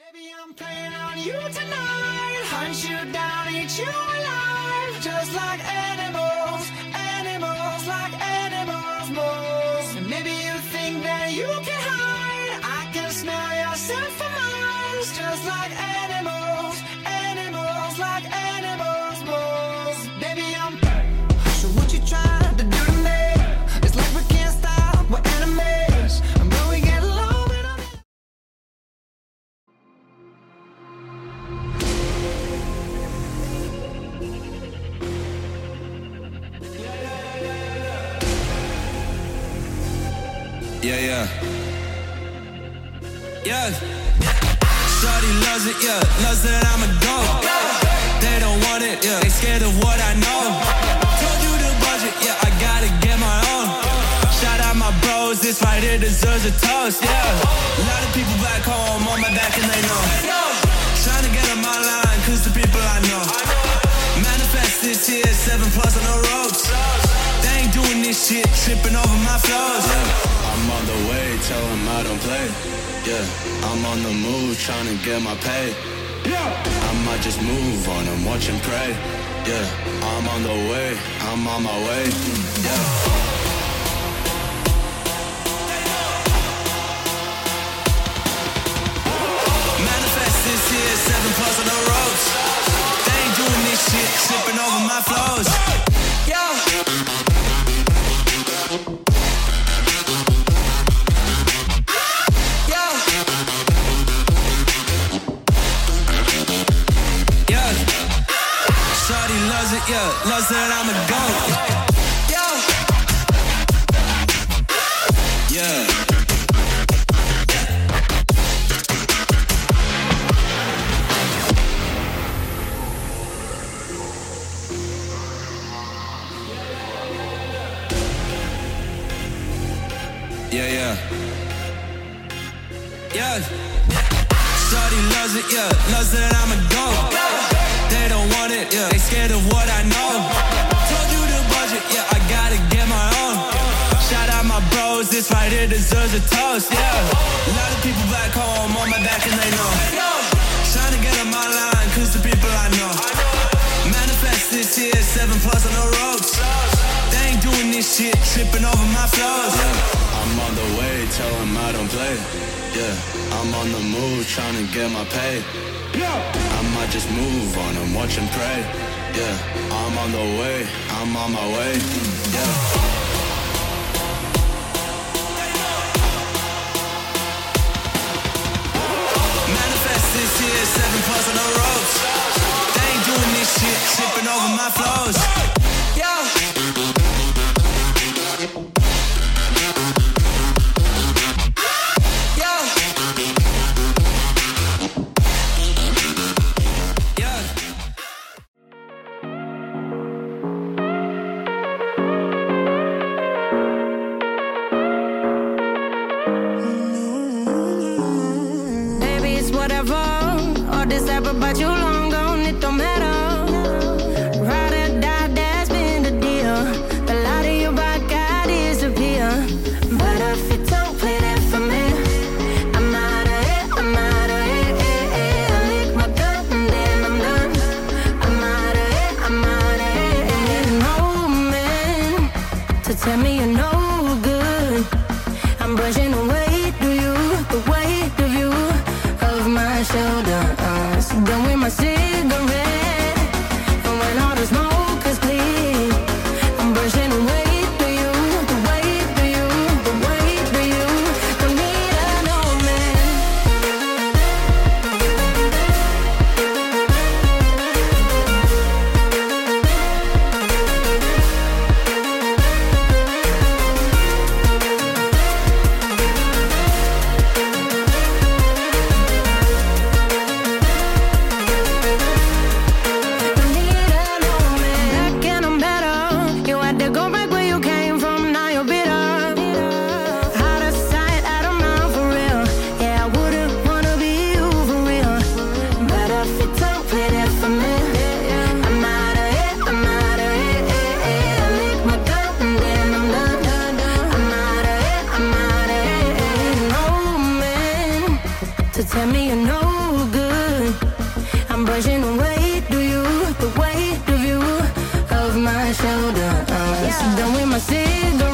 Baby, I'm playing on you tonight. Hunt you down, eat you alive. Just like animals, animals, like animals, moles. Maybe you think that you can hide. I can smell your scent for miles. Just like animals, Yeah, yeah. Yeah. Shorty loves it, yeah. Loves that I'm a go. They don't want it, yeah. They scared of what I know. Told you the budget, yeah. I gotta get my own. Shout out my bros, this right here deserves a toast, yeah. A lot of people back home on my back and they know. Trying to get on my line, cause the people I know. Manifest this here, seven plus on the ropes. They ain't doing this shit, tripping over my flows. I don't play. Yeah, I'm on the move, trying to get my pay. Yeah, I might just move on and watch and pray. Yeah, I'm on the way, I'm on my way. Yeah. Manifest this here, seven plus on the ropes. They ain't doing this shit, tripping over my flows. It, yeah. Loves that I'm a goat. Yeah. Yeah. Yeah, yeah. Yeah. Shorty loves it, yeah. Loves that I'm a go. They don't want it, yeah. They scared of what I know. Told you the budget, yeah. I gotta get my own. Shout out my bros, this right here deserves a toast, yeah. A lot of people back home on my back and they know. Trying to get on my line, cause the people I know. Manifest this here, seven plus on the ropes. They ain't doing this shit, tripping over my flows. I'm on the way, tell them I don't play. Yeah, I'm on the move, trying to get my pay. Yeah. I might just move on and watch and pray. Yeah, I'm on the way, I'm on my way. Yeah. Manifest this here, seven plus on the ropes. They ain't doing this shit, tripping over my flows. Shoulder. Uh, so done with my cigarette, shoulders. Done with my cigarette,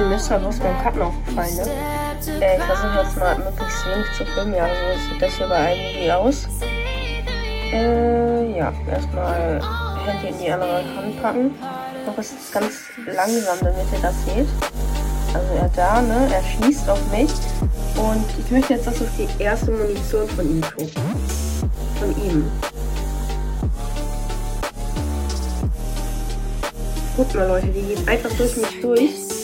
Ey Leute, mir ist halt was beim Cutten aufgefallen, ne? Äh, ich versuche jetzt mal möglichst wenig zu filmen. Ja, so sieht das hier bei einigen aus. Äh, ja, erstmal Handy in die andere Hand packen. Noch ist es ganz langsam, damit ihr das seht. Also er da, ne? Er schießt auf mich. Und ich möchte jetzt, dass euch die erste Munition von ihm guckt. Von ihm. Guckt mal Leute, die geht einfach durch mich durch.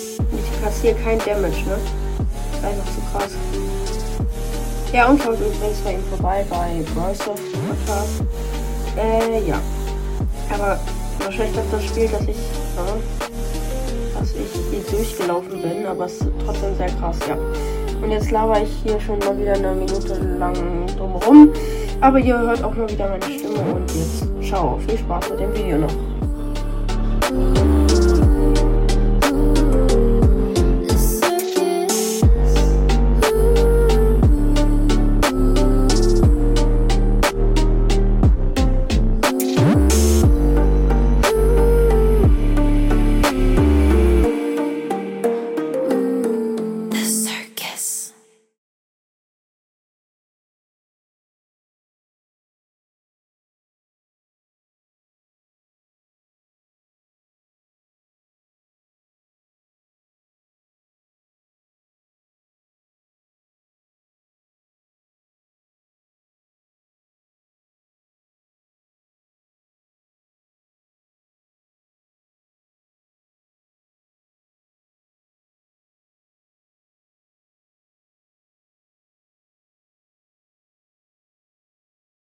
Kassiere kein Damage, ne? Ist einfach zu krass. Ja, und schaut übrigens bei ihm vorbei bei Browser Podcast. Äh, ja. Aber wahrscheinlich das Spiel, dass ich, ja, dass ich hier durchgelaufen bin, aber es ist trotzdem sehr krass, ja. Und jetzt laber ich hier schon mal wieder eine Minute lang drumherum. Aber ihr hört auch mal wieder meine Stimme und jetzt ciao. Viel Spaß mit dem Video noch.